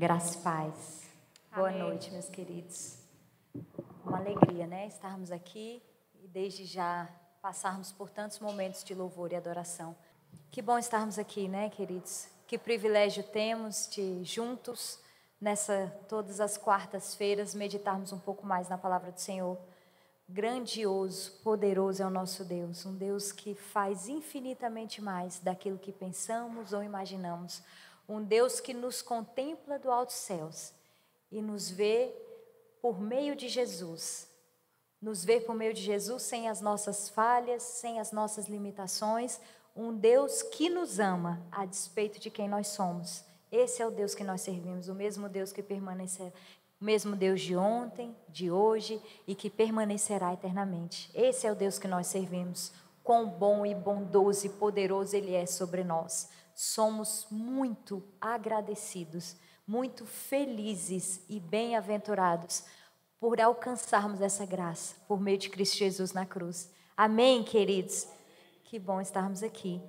Graça e paz. Boa noite, meus queridos. Uma alegria, né? Estarmos aqui e desde já passarmos por tantos momentos de louvor e adoração. Que bom estarmos aqui, né, queridos? Que privilégio temos de juntos nessa todas as quartas-feiras meditarmos um pouco mais na palavra do Senhor. Grandioso, poderoso é o nosso Deus, um Deus que faz infinitamente mais daquilo que pensamos ou imaginamos, um Deus que nos contempla do alto céus e nos vê por meio de Jesus. Nos vê por meio de Jesus sem as nossas falhas, sem as nossas limitações, um Deus que nos ama a despeito de quem nós somos. Esse é o Deus que nós servimos, o mesmo Deus que permanece, o mesmo Deus de ontem, de hoje e que permanecerá eternamente. Esse é o Deus que nós servimos. Quão bom e bondoso e poderoso Ele é sobre nós. Somos muito agradecidos, muito felizes e bem-aventurados por alcançarmos essa graça por meio de Cristo Jesus na cruz. Amém, queridos? Que bom estarmos aqui.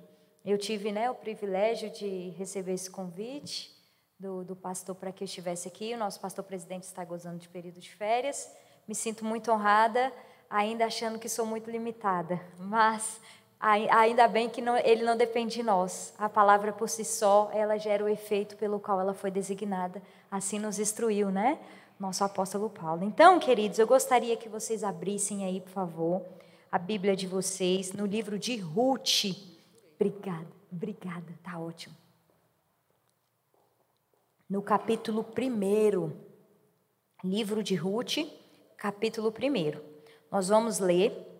Eu tive né, o privilégio de receber esse convite do, do pastor para que eu estivesse aqui. O nosso pastor presidente está gozando de período de férias. Me sinto muito honrada, ainda achando que sou muito limitada, mas ainda bem que não, ele não depende de nós. A palavra por si só, ela gera o efeito pelo qual ela foi designada. Assim nos instruiu, né? Nosso apóstolo Paulo. Então, queridos, eu gostaria que vocês abrissem aí, por favor, a Bíblia de vocês no livro de Ruth. Obrigada, obrigada, tá ótimo no capítulo 1, livro de Ruth, capítulo 1. Nós vamos ler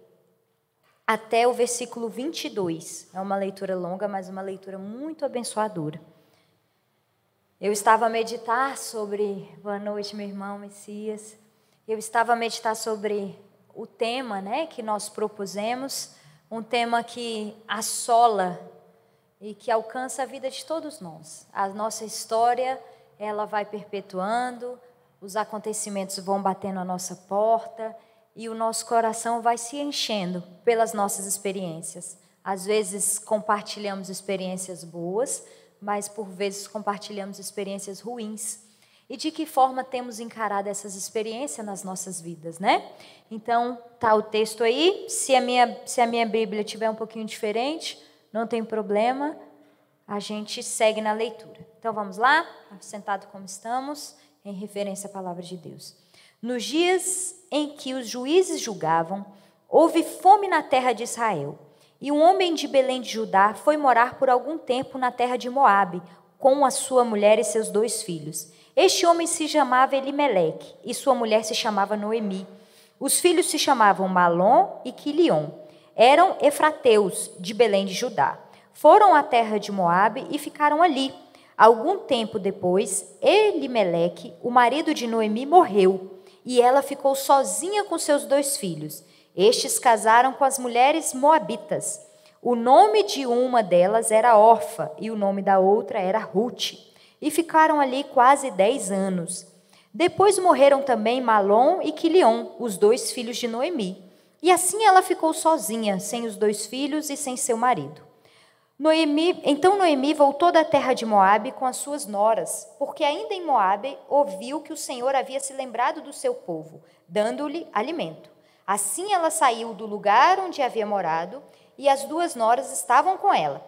até o versículo 22. É uma leitura longa, mas uma leitura muito abençoadora. Eu estava a meditar sobre. Boa noite, meu irmão Messias. Eu estava a meditar sobre o tema né, que nós propusemos, um tema que assola e que alcança a vida de todos nós. A nossa história ela vai perpetuando, os acontecimentos vão batendo a nossa porta e o nosso coração vai se enchendo pelas nossas experiências. Às vezes compartilhamos experiências boas, mas por vezes compartilhamos experiências ruins. E de que forma temos encarado essas experiências nas nossas vidas, né? Então, tá o texto aí. Se a minha, se a minha Bíblia tiver um pouquinho diferente, não tem problema, a gente segue na leitura. Então vamos lá, sentado como estamos, em referência à palavra de Deus. Nos dias em que os juízes julgavam, houve fome na terra de Israel. E um homem de Belém de Judá foi morar por algum tempo na terra de Moabe, com a sua mulher e seus dois filhos. Este homem se chamava Elimeleque, e sua mulher se chamava Noemi. Os filhos se chamavam Malom e Quilion. Eram efrateus de Belém de Judá foram à terra de Moabe e ficaram ali. Algum tempo depois, Elimeleque, o marido de Noemi, morreu, e ela ficou sozinha com seus dois filhos. Estes casaram com as mulheres moabitas. O nome de uma delas era Orfa e o nome da outra era Ruth. E ficaram ali quase dez anos. Depois morreram também Malom e Quilion, os dois filhos de Noemi. E assim ela ficou sozinha, sem os dois filhos e sem seu marido. Noemi, então Noemi voltou da terra de Moabe com as suas noras, porque ainda em Moabe ouviu que o Senhor havia se lembrado do seu povo, dando-lhe alimento. Assim ela saiu do lugar onde havia morado, e as duas noras estavam com ela.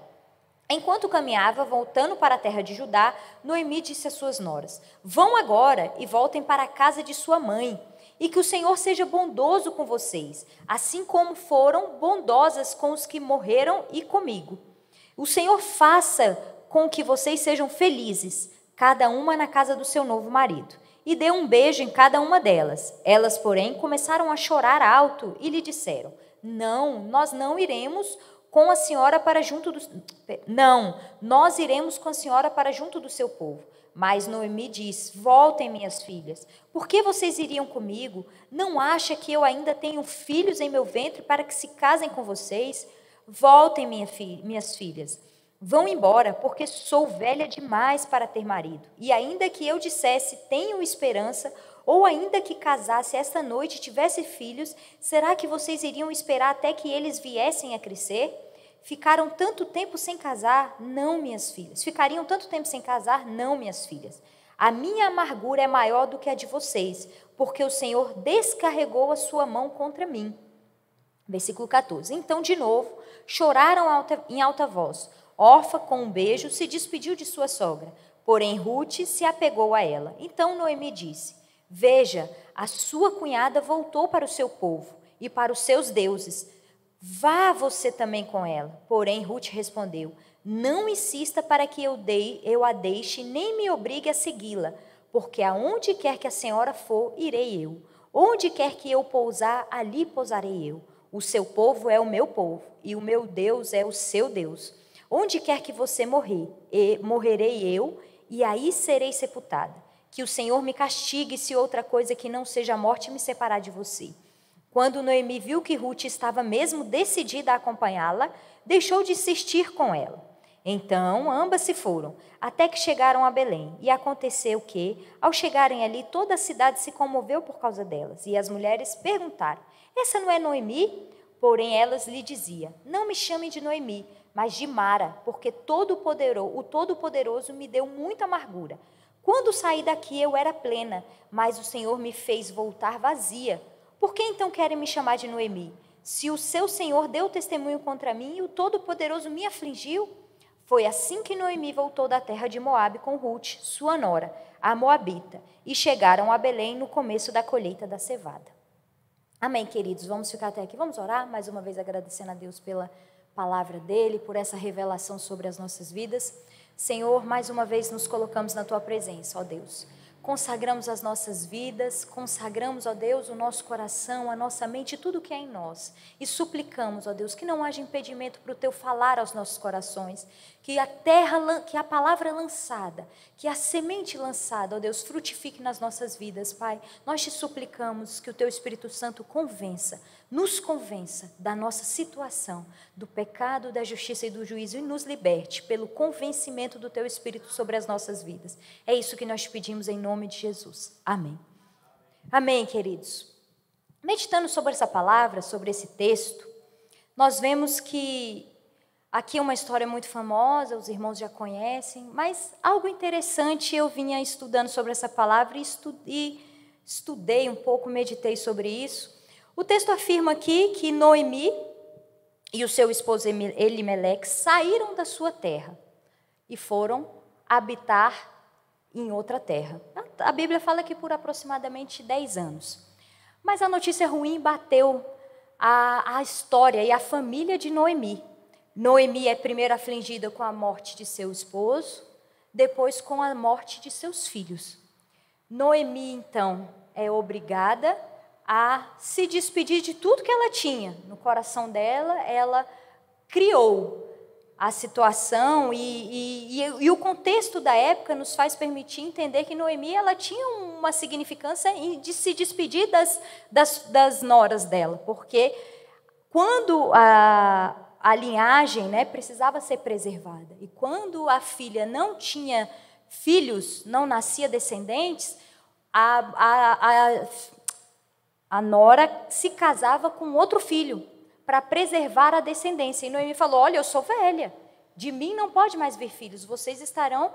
Enquanto caminhava, voltando para a terra de Judá, Noemi disse às suas noras: Vão agora e voltem para a casa de sua mãe, e que o Senhor seja bondoso com vocês, assim como foram bondosas com os que morreram e comigo. O Senhor faça com que vocês sejam felizes, cada uma na casa do seu novo marido. E dê um beijo em cada uma delas. Elas, porém, começaram a chorar alto e lhe disseram: Não, nós não iremos com a senhora para junto do Não, nós iremos com a senhora para junto do seu povo. Mas Noemi diz: Voltem, minhas filhas. Por que vocês iriam comigo? Não acha que eu ainda tenho filhos em meu ventre para que se casem com vocês? Voltem, minha minhas filhas. Vão embora, porque sou velha demais para ter marido. E ainda que eu dissesse, tenho esperança, ou ainda que casasse esta noite e tivesse filhos, será que vocês iriam esperar até que eles viessem a crescer? Ficaram tanto tempo sem casar? Não, minhas filhas. Ficariam tanto tempo sem casar? Não, minhas filhas. A minha amargura é maior do que a de vocês, porque o Senhor descarregou a sua mão contra mim. Versículo 14. Então, de novo, choraram alta, em alta voz. Orfa, com um beijo, se despediu de sua sogra. Porém, Ruth se apegou a ela. Então Noemi disse: Veja, a sua cunhada voltou para o seu povo e para os seus deuses. Vá você também com ela. Porém, Ruth respondeu: Não insista para que eu, dei, eu a deixe, nem me obrigue a segui-la, porque aonde quer que a senhora for, irei eu. Onde quer que eu pousar, ali pousarei eu. O seu povo é o meu povo, e o meu Deus é o seu Deus. Onde quer que você morrer, morrerei eu, e aí serei sepultada. Que o Senhor me castigue se outra coisa que não seja a morte me separar de você. Quando Noemi viu que Ruth estava mesmo decidida a acompanhá-la, deixou de insistir com ela. Então, ambas se foram, até que chegaram a Belém. E aconteceu que, ao chegarem ali, toda a cidade se comoveu por causa delas. E as mulheres perguntaram: Essa não é Noemi? Porém, elas lhe diziam: Não me chamem de Noemi, mas de Mara, porque todo poderoso, o Todo-Poderoso me deu muita amargura. Quando saí daqui eu era plena, mas o Senhor me fez voltar vazia. Por que então querem me chamar de Noemi? Se o seu Senhor deu testemunho contra mim e o Todo-Poderoso me afligiu? Foi assim que Noemi voltou da terra de Moabe com Ruth, sua nora, a Moabita, e chegaram a Belém no começo da colheita da cevada. Amém, queridos. Vamos ficar até aqui. Vamos orar mais uma vez agradecendo a Deus pela palavra dele, por essa revelação sobre as nossas vidas. Senhor, mais uma vez nos colocamos na tua presença, ó Deus consagramos as nossas vidas, consagramos, ó Deus, o nosso coração, a nossa mente, tudo que é em nós. E suplicamos, ó Deus, que não haja impedimento para o teu falar aos nossos corações, que a terra, que a palavra lançada, que a semente lançada, ó Deus, frutifique nas nossas vidas, Pai. Nós te suplicamos que o teu Espírito Santo convença, nos convença da nossa situação, do pecado, da justiça e do juízo e nos liberte pelo convencimento do teu Espírito sobre as nossas vidas. É isso que nós pedimos em nome de Jesus. Amém. Amém, queridos. Meditando sobre essa palavra, sobre esse texto, nós vemos que aqui é uma história muito famosa, os irmãos já conhecem, mas algo interessante eu vinha estudando sobre essa palavra e, estudei um pouco, meditei sobre isso. O texto afirma aqui que Noemi e o seu esposo Elimelec saíram da sua terra e foram habitar em outra terra. A Bíblia fala que por aproximadamente 10 anos. Mas a notícia ruim bateu a, a história e a família de Noemi. Noemi é primeiro afligida com a morte de seu esposo, depois com a morte de seus filhos. Noemi, então, é obrigada a se despedir de tudo que ela tinha. No coração dela, ela criou a situação e, e, e, o contexto da época nos faz permitir entender que Noemi ela tinha uma significância de se despedir das, das, das noras dela, porque quando a, a linhagem né, precisava ser preservada e quando a filha não tinha filhos, não nascia descendentes, a, a, a, a nora se casava com outro filho para preservar a descendência. E Noemi falou: Olha, eu sou velha, de mim não pode mais vir filhos, vocês estarão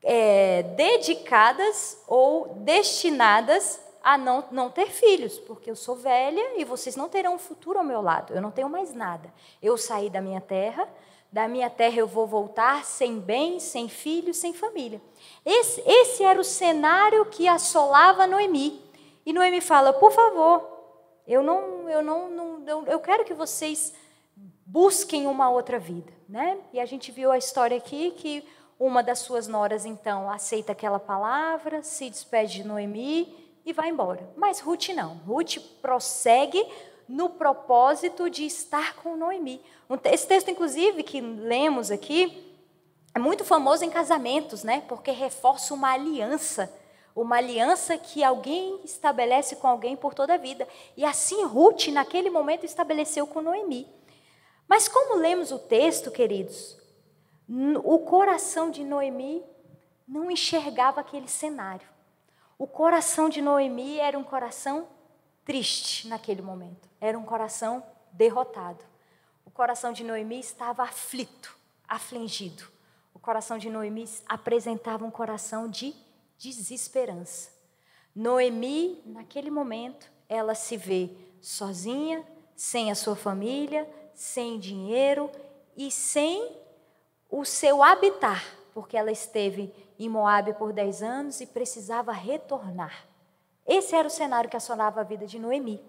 é, dedicadas ou destinadas a não, não ter filhos, porque eu sou velha e vocês não terão um futuro ao meu lado, eu não tenho mais nada. Eu saí da minha terra, da minha terra eu vou voltar sem bens, sem filhos, sem família. Esse, esse era o cenário que assolava Noemi. E Noemi fala: Por favor, eu não, eu não, não, eu quero que vocês busquem uma outra vida, né? E a gente viu a história aqui que uma das suas noras então aceita aquela palavra, se despede de Noemi e vai embora. Mas Ruth não. Ruth prossegue no propósito de estar com Noemi. Esse texto, inclusive, que lemos aqui, é muito famoso em casamentos, né? Porque reforça uma aliança uma aliança que alguém estabelece com alguém por toda a vida. E assim Ruth, naquele momento, estabeleceu com Noemi. Mas como lemos o texto, queridos, o coração de Noemi não enxergava aquele cenário. O coração de Noemi era um coração triste naquele momento, era um coração derrotado. O coração de Noemi estava aflito, afligido. O coração de Noemi apresentava um coração de desesperança. Noemi, naquele momento, ela se vê sozinha, sem a sua família, sem dinheiro e sem o seu habitar, porque ela esteve em Moabe por 10 anos e precisava retornar. Esse era o cenário que assolava a vida de Noemi.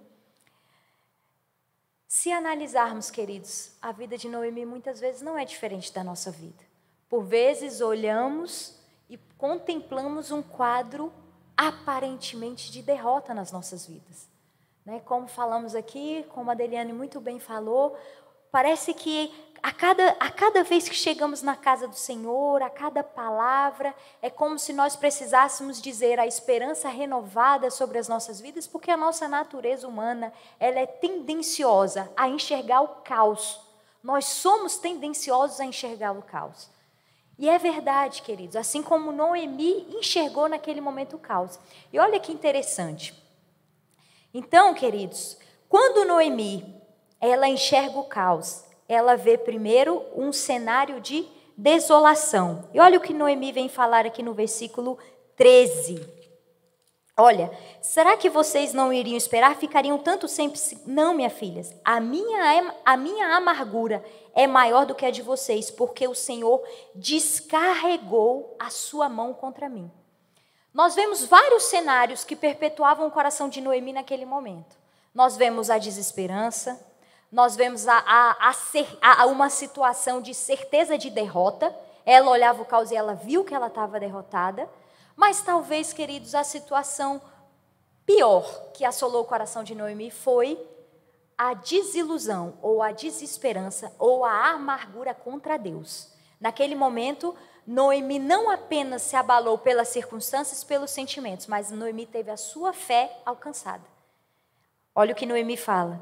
Se analisarmos, queridos, a vida de Noemi muitas vezes não é diferente da nossa vida. Por vezes olhamos e contemplamos um quadro aparentemente de derrota nas nossas vidas. Né? Como falamos aqui, como a Deliane muito bem falou, parece que a cada, a cada vez que chegamos na casa do Senhor, a cada palavra, é como se nós precisássemos dizer a esperança renovada sobre as nossas vidas, porque a nossa natureza humana ela é tendenciosa a enxergar o caos. Nós somos tendenciosos a enxergar o caos. E é verdade, queridos, assim como Noemi enxergou naquele momento o caos. E olha que interessante. Então, queridos, quando Noemi ela enxerga o caos, ela vê primeiro um cenário de desolação. E olha o que Noemi vem falar aqui no versículo 13. Olha, será que vocês não iriam esperar? Ficariam tanto sempre. Não, minha filha. A minha, a minha amargura é maior do que a de vocês, porque o Senhor descarregou a sua mão contra mim. Nós vemos vários cenários que perpetuavam o coração de Noemi naquele momento. Nós vemos a desesperança, nós vemos a, a, a, uma situação de certeza de derrota. Ela olhava o caos e ela viu que ela estava derrotada. Mas talvez, queridos, a situação pior que assolou o coração de Noemi foi a desilusão, ou a desesperança, ou a amargura contra Deus. Naquele momento, Noemi não apenas se abalou pelas circunstâncias, pelos sentimentos, mas Noemi teve a sua fé alcançada. Olha o que Noemi fala.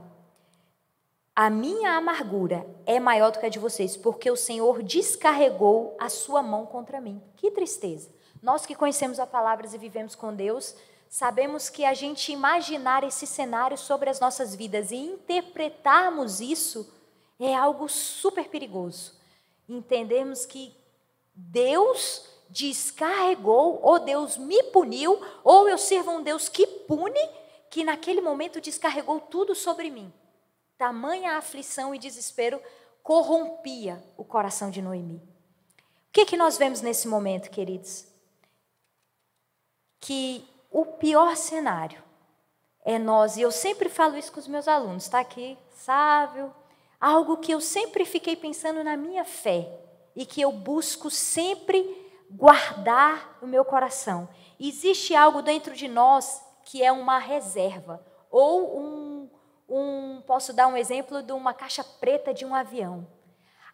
A minha amargura é maior do que a de vocês, porque o Senhor descarregou a sua mão contra mim. Que tristeza. Nós que conhecemos a palavra e vivemos com Deus, sabemos que a gente imaginar esse cenário sobre as nossas vidas e interpretarmos isso é algo super perigoso. Entendemos que Deus descarregou, ou Deus me puniu, ou eu sirvo um Deus que pune, que naquele momento descarregou tudo sobre mim. Tamanha aflição e desespero corrompia o coração de Noemi. O que, que nós vemos nesse momento, queridos? Que o pior cenário é nós, e eu sempre falo isso com os meus alunos, está aqui, sábio, algo que eu sempre fiquei pensando na minha fé e que eu busco sempre guardar no meu coração. Existe algo dentro de nós que é uma reserva ou um um, posso dar um exemplo de uma caixa preta de um avião.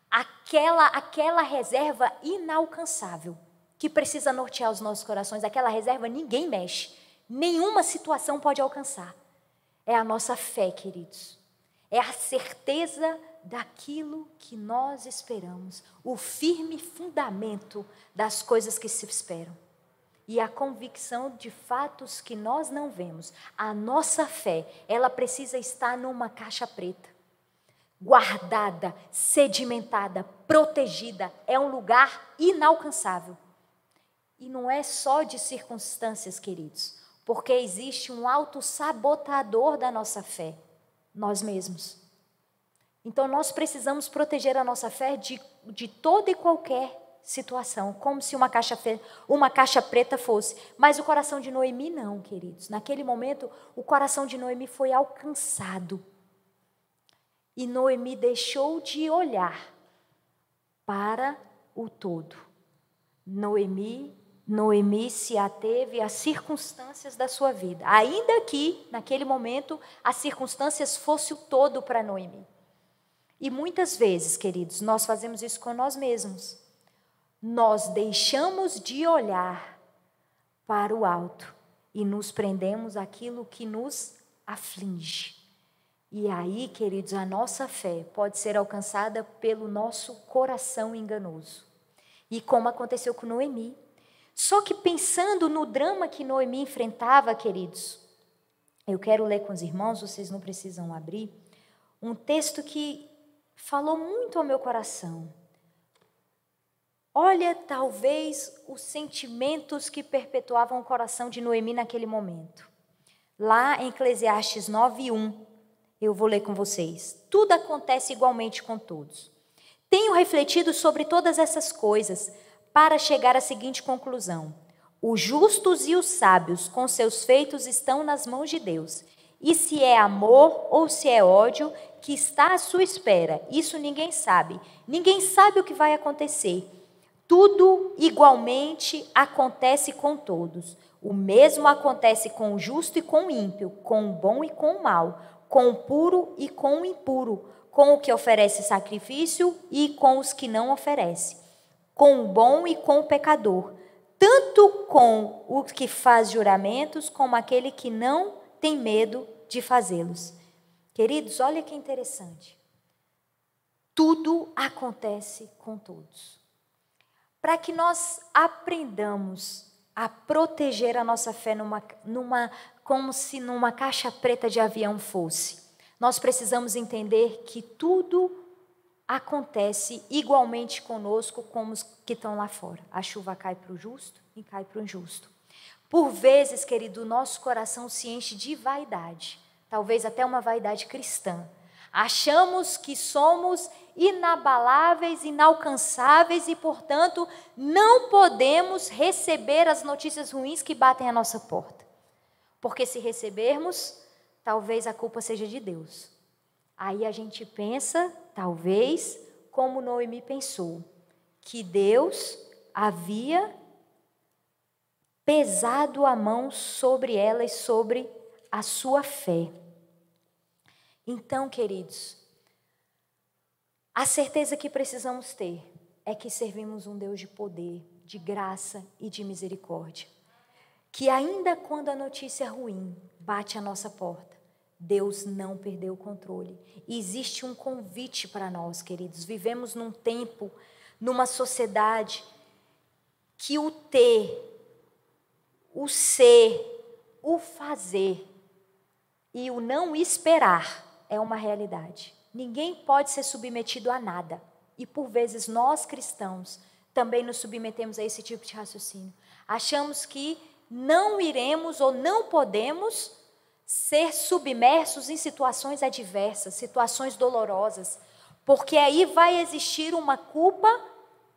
Aquela, aquela reserva inalcançável que precisa nortear os nossos corações, aquela reserva ninguém mexe, nenhuma situação pode alcançar. É a nossa fé, queridos. É a certeza daquilo que nós esperamos, o firme fundamento das coisas que se esperam e a convicção de fatos que nós não vemos. A nossa fé, ela precisa estar numa caixa preta, guardada, sedimentada, protegida. É um lugar inalcançável. E não é só de circunstâncias, queridos, porque existe um auto-sabotador da nossa fé, nós mesmos. Então nós precisamos proteger a nossa fé de, de toda e qualquer situação, como se uma caixa, uma caixa preta fosse. Mas o coração de Noemi não, queridos. Naquele momento, o coração de Noemi foi alcançado. E Noemi deixou de olhar para o todo. Noemi, Noemi se ateve às circunstâncias da sua vida, ainda que naquele momento as circunstâncias fossem o todo para Noemi. E muitas vezes, queridos, nós fazemos isso com nós mesmos nós deixamos de olhar para o alto e nos prendemos aquilo que nos aflige. E aí, queridos, a nossa fé pode ser alcançada pelo nosso coração enganoso. E como aconteceu com Noemi. Só que pensando no drama que Noemi enfrentava, queridos, eu quero ler com os irmãos, vocês não precisam abrir, um texto que falou muito ao meu coração. Olha, talvez, os sentimentos que perpetuavam o coração de Noemi naquele momento. Lá em Eclesiastes 9:1, eu vou ler com vocês. Tudo acontece igualmente com todos. Tenho refletido sobre todas essas coisas para chegar à seguinte conclusão: os justos e os sábios, com seus feitos, estão nas mãos de Deus. E se é amor ou se é ódio que está à sua espera, isso ninguém sabe. Ninguém sabe o que vai acontecer. Tudo igualmente acontece com todos. O mesmo acontece com o justo e com o ímpio, com o bom e com o mal, com o puro e com o impuro, com o que oferece sacrifício e com os que não oferece, com o bom e com o pecador, tanto com o que faz juramentos, como aquele que não tem medo de fazê-los. Queridos, olha que interessante. Tudo acontece com todos. Para que nós aprendamos a proteger a nossa fé numa, numa, como se numa caixa preta de avião fosse. Nós precisamos entender que tudo acontece igualmente conosco como os que estão lá fora. A chuva cai para o justo e cai para o injusto. Por vezes, querido, nosso coração se enche de vaidade, talvez até uma vaidade cristã. Achamos que somos inabaláveis, inalcançáveis e, portanto, não podemos receber as notícias ruins que batem à nossa porta. Porque se recebermos, talvez a culpa seja de Deus. Aí a gente pensa, talvez, como Noemi pensou, que Deus havia pesado a mão sobre ela e sobre a sua fé. Então, queridos, a certeza que precisamos ter é que servimos um Deus de poder, de graça e de misericórdia. Que ainda quando a notícia ruim bate à nossa porta, Deus não perdeu o controle. E existe um convite para nós, queridos. Vivemos num tempo, numa sociedade que o ter, o ser, o fazer e o não esperar é uma realidade. Ninguém pode ser submetido a nada. E por vezes nós cristãos também nos submetemos a esse tipo de raciocínio. Achamos que não iremos ou não podemos ser submersos em situações adversas, situações dolorosas, porque aí vai existir uma culpa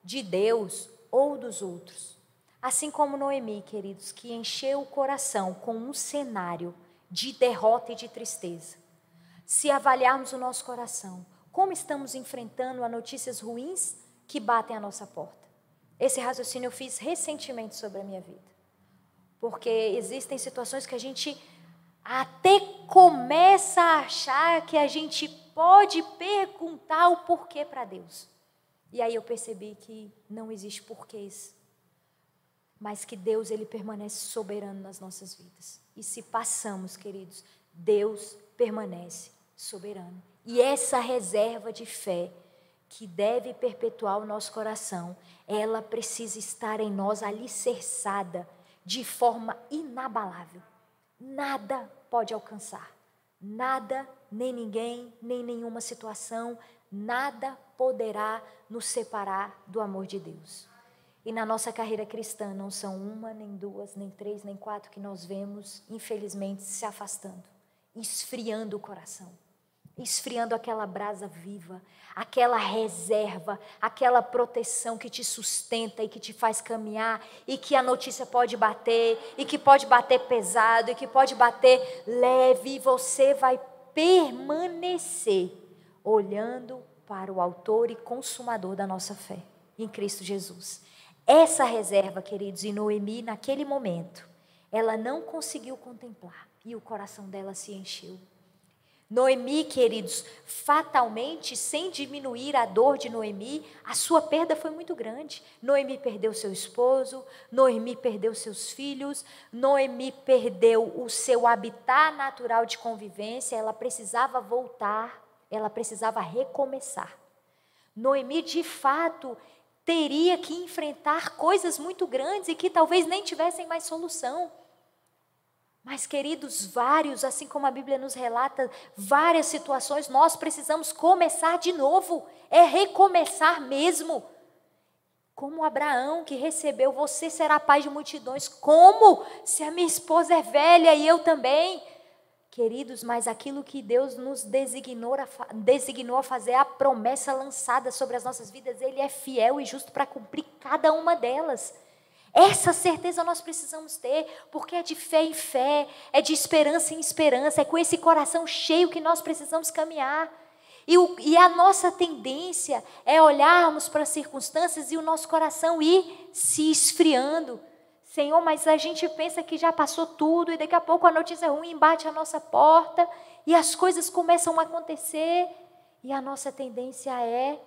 de Deus ou dos outros. Assim como Noemi, queridos, que encheu o coração com um cenário de derrota e de tristeza se avaliarmos o nosso coração, como estamos enfrentando as notícias ruins que batem à nossa porta. Esse raciocínio eu fiz recentemente sobre a minha vida. Porque existem situações que a gente até começa a achar que a gente pode perguntar o porquê para Deus. E aí eu percebi que não existe porquês, mas que Deus ele permanece soberano nas nossas vidas. E se passamos, queridos, Deus permanece soberano. E essa reserva de fé que deve perpetuar o nosso coração, ela precisa estar em nós alicerçada de forma inabalável. Nada pode alcançar, nada, nem ninguém, nem nenhuma situação, nada poderá nos separar do amor de Deus. E na nossa carreira cristã não são uma, nem duas, nem três, nem quatro que nós vemos, infelizmente, se afastando, esfriando o coração esfriando aquela brasa viva, aquela reserva, aquela proteção que te sustenta e que te faz caminhar, e que a notícia pode bater, e que pode bater pesado, e que pode bater leve, e você vai permanecer olhando para o Autor e Consumador da nossa fé, em Cristo Jesus. Essa reserva, queridos, e Noemi, naquele momento, ela não conseguiu contemplar, e o coração dela se encheu. Noemi, queridos, fatalmente, sem diminuir a dor de Noemi, a sua perda foi muito grande. Noemi perdeu seu esposo, Noemi perdeu seus filhos, Noemi perdeu o seu habitat natural de convivência, ela precisava voltar, ela precisava recomeçar. Noemi, de fato, teria que enfrentar coisas muito grandes e que talvez nem tivessem mais solução. Mas, queridos, vários, assim como a Bíblia nos relata, várias situações, nós precisamos começar de novo, é recomeçar mesmo. Como Abraão que recebeu, você será pai de multidões. Como? Se a minha esposa é velha e eu também. Queridos, mas aquilo que Deus nos designou a, designou a fazer, a promessa lançada sobre as nossas vidas, Ele é fiel e justo para cumprir cada uma delas. Essa certeza nós precisamos ter, porque é de fé em fé, é de esperança em esperança, é com esse coração cheio que nós precisamos caminhar. E, o, e a nossa tendência é olharmos para as circunstâncias e o nosso coração ir se esfriando. Senhor, mas a gente pensa que já passou tudo e daqui a pouco a notícia ruim bate a nossa porta e as coisas começam a acontecer e a nossa tendência é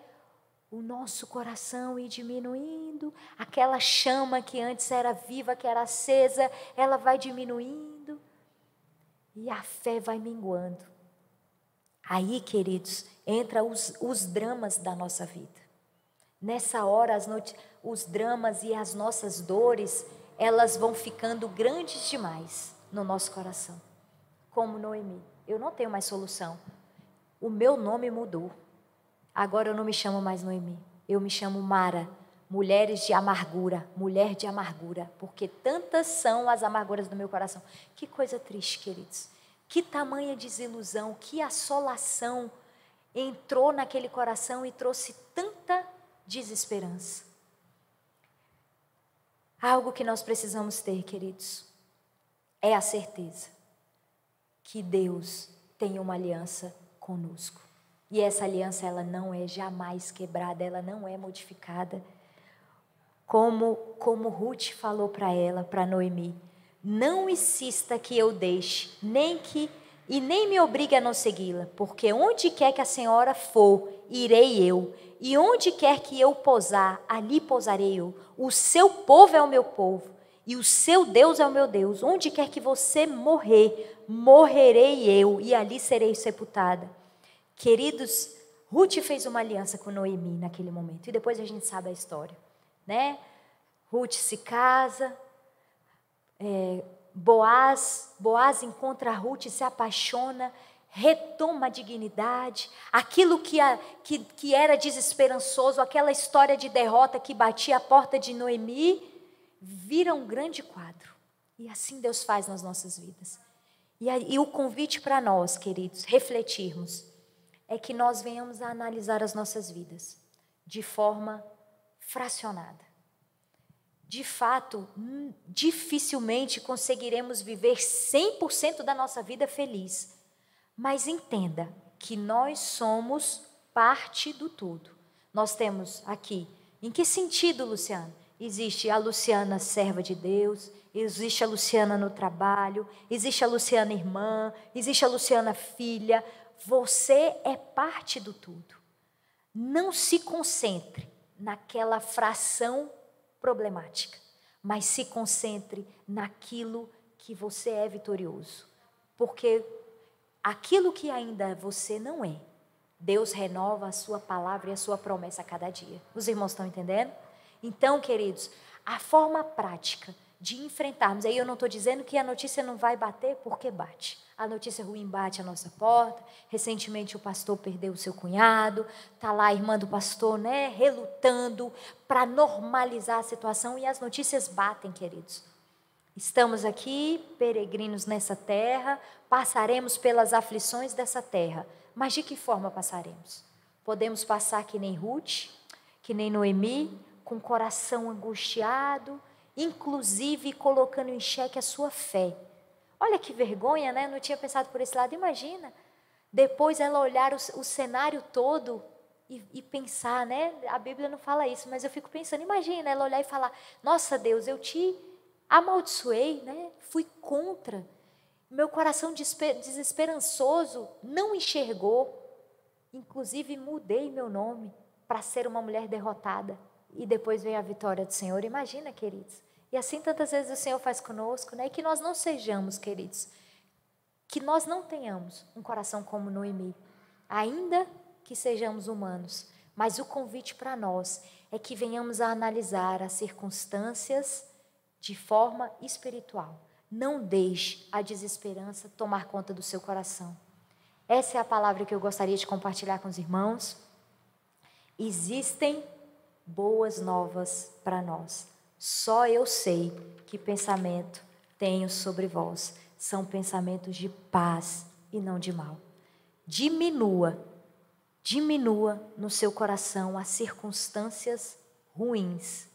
o nosso coração ir diminuindo, aquela chama que antes era viva, que era acesa, ela vai diminuindo e a fé vai minguando. Aí, queridos, entra os, os dramas da nossa vida. Nessa hora, os dramas e as nossas dores elas vão ficando grandes demais no nosso coração. Como Noemi. Eu não tenho mais solução. O meu nome mudou. Agora eu não me chamo mais Noemi. Eu me chamo Mara. Mulheres de amargura, mulher de amargura, porque tantas são as amarguras do meu coração. Que coisa triste, queridos. Que tamanha desilusão, que assolação entrou naquele coração e trouxe tanta desesperança. Algo que nós precisamos ter, queridos, é a certeza que Deus tem uma aliança conosco. E essa aliança ela não é jamais quebrada, ela não é modificada. Como como Ruth falou para ela, para Noemi, não insista que eu deixe, nem que e nem me obrigue a não segui-la, porque onde quer que a senhora for, irei eu, e onde quer que eu pousar, ali pousarei eu. O seu povo é o meu povo, e o seu Deus é o meu Deus. Onde quer que você morrer, morrerei eu, e ali serei sepultada. Queridos, Ruth fez uma aliança com Noemi naquele momento, e depois a gente sabe a história, né? Ruth se casa, é, Boaz, Boaz encontra Ruth, se apaixona, retoma a dignidade, aquilo que, a, que, que era desesperançoso, aquela história de derrota que batia a porta de Noemi, vira um grande quadro. E assim Deus faz nas nossas vidas. E, aí, e o convite para nós, queridos, refletirmos, é que nós venhamos a analisar as nossas vidas de forma fracionada. De fato, hum, dificilmente conseguiremos viver 100% da nossa vida feliz mas entenda que nós somos parte do tudo. Nós temos aqui, em que sentido, Luciana? Existe a Luciana serva de Deus, existe a Luciana no trabalho, existe a Luciana irmã, existe a Luciana filha. Você é parte do tudo. Não se concentre naquela fração problemática, mas se concentre naquilo que você é vitorioso. Porque aquilo que ainda você não é, Deus renova a sua palavra e a sua promessa a cada dia. Os irmãos estão entendendo? Então, queridos, a forma prática de enfrentarmos, aí eu não estou dizendo que a notícia não vai bater, porque bate. A notícia ruim bate a nossa porta. Recentemente o pastor perdeu o seu cunhado, está lá a irmã do pastor, né, relutando para normalizar a situação e as notícias batem, queridos. Estamos aqui, peregrinos nessa terra, passaremos pelas aflições dessa terra. Mas de que forma passaremos? Podemos passar que nem Ruth, que nem Noemi, com o coração angustiado, inclusive colocando em xeque a sua fé. Olha que vergonha, né? Não tinha pensado por esse lado. Imagina, depois ela olhar o, o cenário todo e, e, pensar, né? A Bíblia não fala isso, mas eu fico pensando. Imagina ela olhar e falar: Nossa Deus, eu te amaldiçoei, né? fui contra. Meu coração desesperançoso não enxergou. Inclusive, mudei meu nome para ser uma mulher derrotada. E depois veio a vitória do Senhor. Imagina, queridos. E assim tantas vezes o Senhor faz conosco, né? E que nós não sejamos, queridos, que nós não tenhamos um coração como Noemi, ainda que sejamos humanos. Mas o convite para nós é que venhamos a analisar as circunstâncias de forma espiritual. Não deixe a desesperança tomar conta do seu coração. Essa é a palavra que eu gostaria de compartilhar com os irmãos. Existem boas novas para nós. Só eu sei que pensamento tenho sobre vós. São pensamentos de paz e não de mal. Diminua, diminua no seu coração as circunstâncias ruins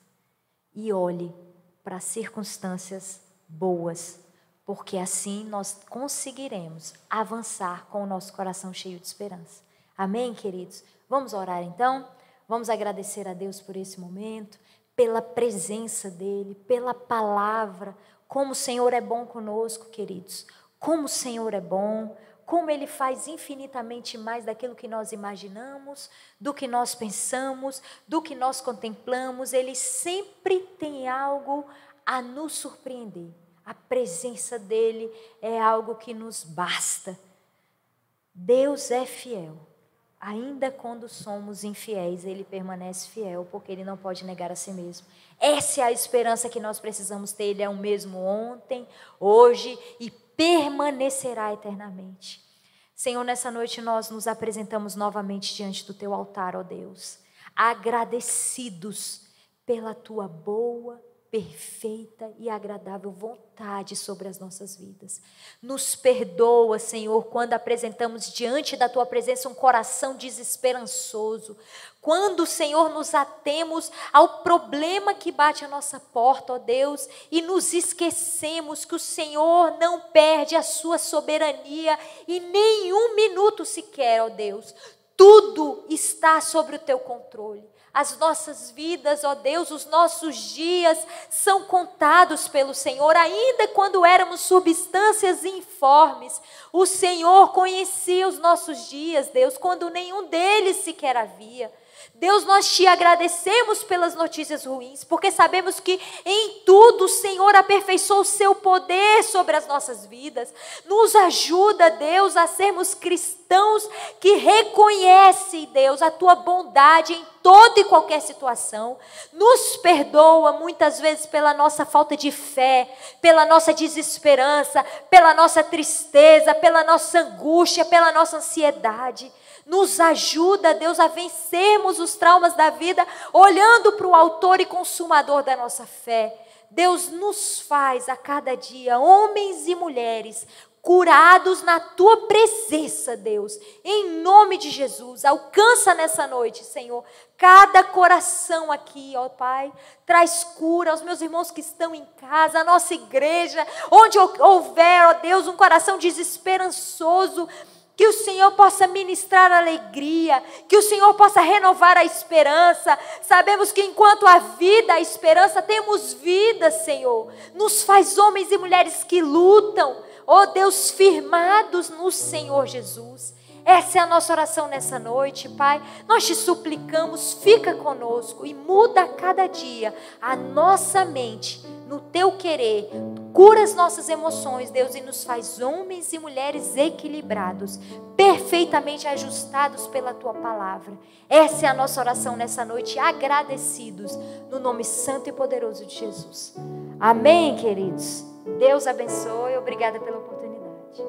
e olhe para circunstâncias boas, porque assim nós conseguiremos avançar com o nosso coração cheio de esperança. Amém, queridos? Vamos orar então? Vamos agradecer a Deus por esse momento, pela presença dEle, pela palavra, como o Senhor é bom conosco, queridos. Como o Senhor é bom, como Ele faz infinitamente mais daquilo que nós imaginamos, do que nós pensamos, do que nós contemplamos. Ele sempre tem algo a nos surpreender. A presença dEle é algo que nos basta. Deus é fiel. Ainda quando somos infiéis, Ele permanece fiel, porque Ele não pode negar a si mesmo. Essa é a esperança que nós precisamos ter. Ele é o mesmo ontem, hoje e permanecerá eternamente. Senhor, nessa noite nós nos apresentamos novamente diante do teu altar, ó Deus, agradecidos pela tua boa, perfeita e agradável vontade sobre as nossas vidas. Nos perdoa, Senhor, quando apresentamos diante da tua presença um coração desesperançoso. Quando, Senhor, nos atemos ao problema que bate a nossa porta, ó Deus, e nos esquecemos que o Senhor não perde a sua soberania e nenhum minuto sequer, ó Deus. Tudo está sobre o teu controle. As nossas vidas, ó Deus, os nossos dias são contados pelo Senhor, ainda quando éramos substâncias informes. O Senhor conhecia os nossos dias, Deus, quando nenhum deles sequer havia. Deus, nós te agradecemos pelas notícias ruins, porque sabemos que em tudo o Senhor aperfeiçoou o seu poder sobre as nossas vidas. Nos ajuda, Deus, a sermos cristãos que reconhecem, Deus, a tua bondade em toda e qualquer situação. Nos perdoa muitas vezes pela nossa falta de fé, pela nossa desesperança, pela nossa tristeza, pela nossa angústia, pela nossa ansiedade. Nos ajuda, Deus, a vencermos os traumas da vida, olhando para o Autor e Consumador da nossa fé. Deus nos faz a cada dia homens e mulheres curados na tua presença, Deus. Em nome de Jesus, alcança nessa noite, Senhor, cada coração aqui, ó Pai. Traz cura aos meus irmãos que estão em casa, a nossa igreja, onde houver, ó Deus, um coração desesperançoso que o Senhor possa ministrar alegria, que o Senhor possa renovar a esperança. Sabemos que enquanto há vida, a esperança, temos vida, Senhor. Nos faz homens e mulheres que lutam, oh Deus, firmados no Senhor Jesus. Essa é a nossa oração nessa noite, Pai. Nós te suplicamos, fica conosco e muda a cada dia a nossa mente no teu querer. Cura as nossas emoções, Deus, e nos faz homens e mulheres equilibrados, perfeitamente ajustados pela tua palavra. Essa é a nossa oração nessa noite, agradecidos no nome santo e poderoso de Jesus. Amém, queridos. Deus abençoe. Obrigada pela oportunidade.